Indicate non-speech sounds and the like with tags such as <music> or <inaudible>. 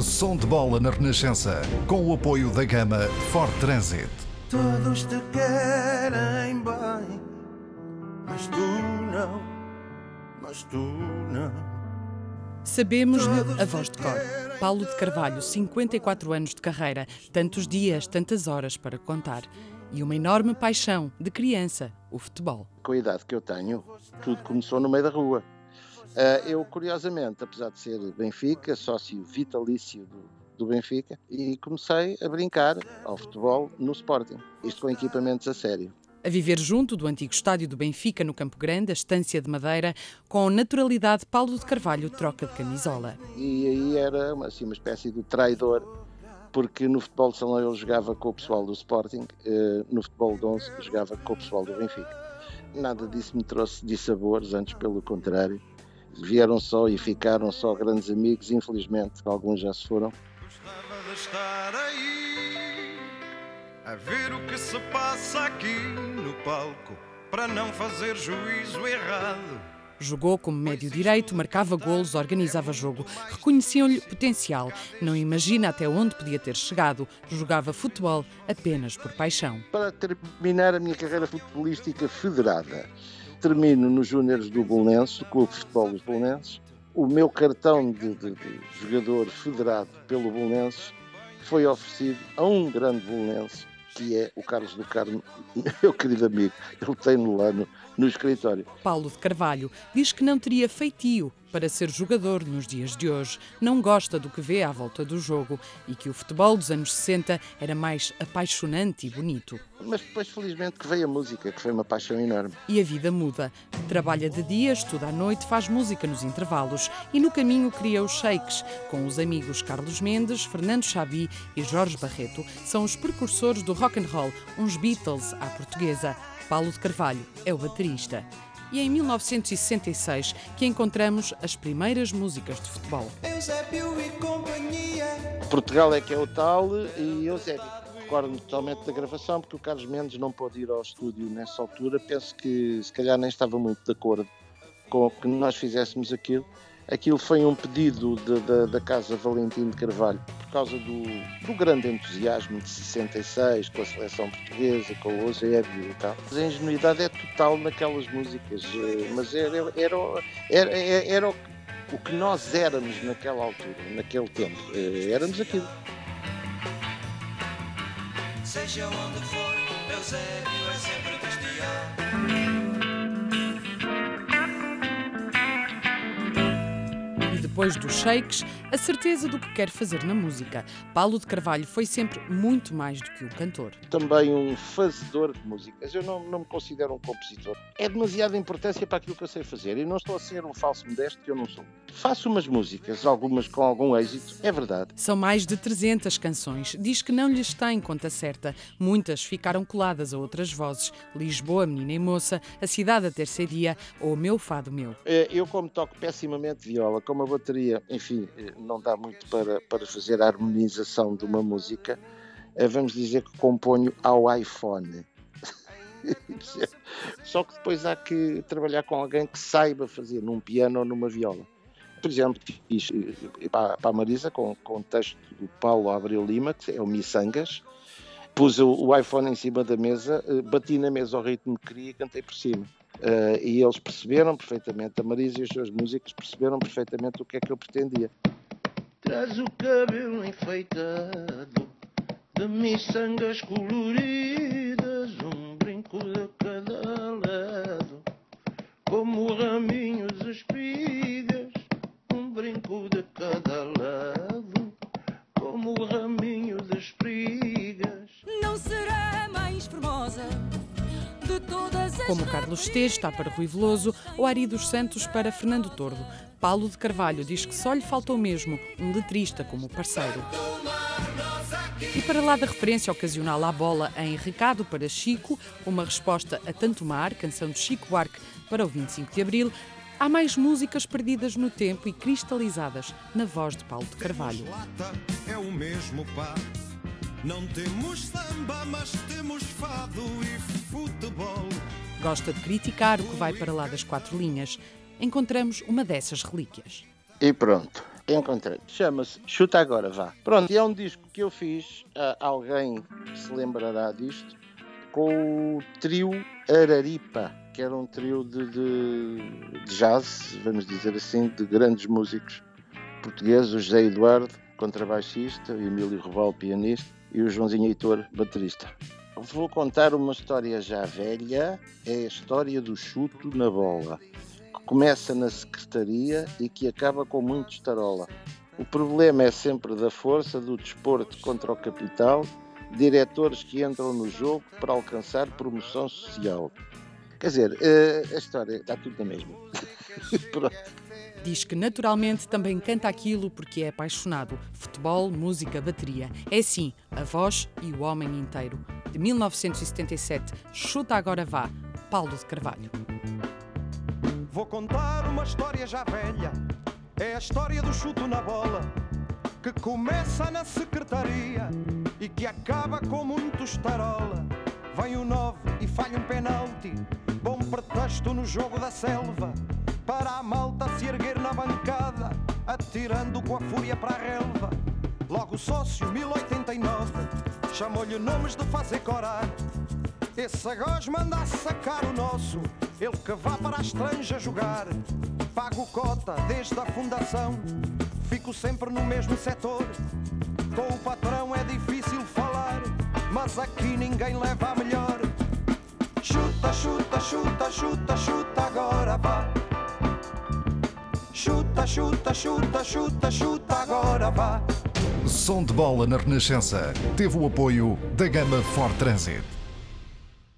Som de bola na Renascença, com o apoio da gama Ford Transit. Todos te querem bem, mas tu não, mas tu não. Sabemos-lhe a voz de cor. Paulo de Carvalho, 54 anos de carreira, tantos dias, tantas horas para contar. E uma enorme paixão de criança, o futebol. Com a idade que eu tenho, tudo começou no meio da rua. Uh, eu, curiosamente, apesar de ser Benfica, sócio vitalício do, do Benfica, e comecei a brincar ao futebol no Sporting, isto com equipamentos a sério. A viver junto do antigo estádio do Benfica, no Campo Grande, a Estância de Madeira, com naturalidade, Paulo de Carvalho troca de camisola. E aí era assim, uma espécie de traidor, porque no futebol de salão ele jogava com o pessoal do Sporting, uh, no futebol de 11 jogava com o pessoal do Benfica. Nada disso me trouxe dissabores, antes pelo contrário vieram só e ficaram só grandes amigos, infelizmente alguns já se foram. Gostava de estar aí a ver o que se passa aqui no palco para não fazer juízo errado. Jogou como médio direito, marcava golos, organizava jogo. Reconheciam-lhe potencial. Não imagina até onde podia ter chegado. Jogava futebol apenas por paixão. Para terminar a minha carreira futebolística federada, termino nos Júniores do Bolonenses, do Clube de Futebol dos Bolonenses. O meu cartão de, de, de jogador federado pelo Bolonenses foi oferecido a um grande bolonense, que é o Carlos do Carmo, <laughs> meu querido amigo. Ele tem-no lá no, no escritório. Paulo de Carvalho diz que não teria feitio para ser jogador nos dias de hoje. Não gosta do que vê à volta do jogo e que o futebol dos anos 60 era mais apaixonante e bonito. Mas depois, felizmente, que veio a música, que foi uma paixão enorme. E a vida muda. Trabalha de dia, estuda à noite, faz música nos intervalos e no caminho cria os shakes, com os amigos Carlos Mendes, Fernando Xabi e Jorge Barreto. São os precursores do rock and roll, uns Beatles à portuguesa. Paulo de Carvalho é o baterista e é em 1966 que encontramos as primeiras músicas de futebol. Eusébio e companhia. Portugal é que é o tal e Eusébio. Recordo-me totalmente da gravação, porque o Carlos Mendes não pôde ir ao estúdio nessa altura. Penso que se calhar nem estava muito de acordo com que nós fizéssemos aquilo. Aquilo foi um pedido de, de, da Casa Valentim de Carvalho por causa do, do, grande entusiasmo de 66 com a seleção portuguesa, com o Eusébio e tal. A ingenuidade é total naquelas músicas, eh, mas era, era, era, era, era o que nós éramos naquela altura, naquele tempo. Eh, éramos aquilo. Seja onde for, Eusébio é sempre bestial. Depois dos shakes, a certeza do que quer fazer na música. Paulo de Carvalho foi sempre muito mais do que um cantor. Também um fazedor de músicas. Eu não, não me considero um compositor. É demasiada importância para aquilo que eu sei fazer e não estou a ser um falso modesto que eu não sou. Faço umas músicas, algumas com algum êxito, é verdade. São mais de 300 canções. Diz que não lhe está em conta certa. Muitas ficaram coladas a outras vozes. Lisboa, Menina e Moça, A Cidade a Terceira Dia ou Meu Fado Meu. É, eu, como toco pessimamente viola, como a bateria, enfim, não dá muito para, para fazer a harmonização de uma música, eh, vamos dizer que componho ao iPhone. <laughs> Só que depois há que trabalhar com alguém que saiba fazer num piano ou numa viola. Por exemplo, fiz eh, para a Marisa com, com o texto do Paulo Abreu Lima, que é o Missangas, pus o, o iPhone em cima da mesa, eh, bati na mesa ao ritmo que queria e cantei por cima. E eles perceberam perfeitamente, a Marisa e os seus músicos perceberam perfeitamente o que é que eu pretendia. Traz o cabelo enfeitado de miçangas coloridas, um brinco de cada lado, como raminhos de espigas, um brinco de cada lado, como raminho de espigas. Não será mais formosa de todas as Como Carlos Esteves está para Rui Veloso ou Ari dos Santos para Fernando Tordo. Paulo de Carvalho diz que só lhe faltou mesmo um letrista como parceiro. E para lá da referência ocasional à bola em Recado para Chico, uma resposta a Tanto Mar, canção de Chico Buarque para o 25 de Abril, há mais músicas perdidas no tempo e cristalizadas na voz de Paulo de Carvalho. Lata é o mesmo pá. Não temos samba, mas temos fado e futebol. Gosta de criticar o que vai para lá das quatro linhas. Encontramos uma dessas relíquias. E pronto, Encontrei. Chama-se Chuta Agora Vá. Pronto, e é um disco que eu fiz, uh, alguém se lembrará disto, com o trio Araripa, que era um trio de, de, de jazz, vamos dizer assim, de grandes músicos portugueses, o José Eduardo, contrabaixista, o Emílio Reval, pianista, e o Joãozinho Heitor, baterista. Vou contar uma história já velha, é a história do chuto na bola, começa na secretaria e que acaba com muito estarola. O problema é sempre da força do desporto contra o capital, diretores que entram no jogo para alcançar promoção social. Quer dizer, eh, a história está tudo na mesma. <laughs> Diz que naturalmente também canta aquilo porque é apaixonado. Futebol, música, bateria. É sim, a voz e o homem inteiro. De 1977, Chuta Agora Vá, Paulo de Carvalho. Vou contar uma história já velha. É a história do chuto na bola. Que começa na secretaria e que acaba com muito estarola. Vem o 9 e falha um penalti. Bom pretexto no jogo da selva para a malta se erguer na bancada, atirando com a fúria para a relva. Logo o sócio 1089 chamou-lhe nomes de fazer corar. Esse sagaz manda sacar o nosso, ele que vá para a estranja jogar. Pago cota desde a fundação, fico sempre no mesmo setor. Com o patrão é difícil falar, mas aqui ninguém leva a melhor. Chuta, chuta, chuta, chuta, chuta, agora vá. Chuta, chuta, chuta, chuta, chuta, agora vá. Som de bola na Renascença teve o apoio da gama Ford Transit.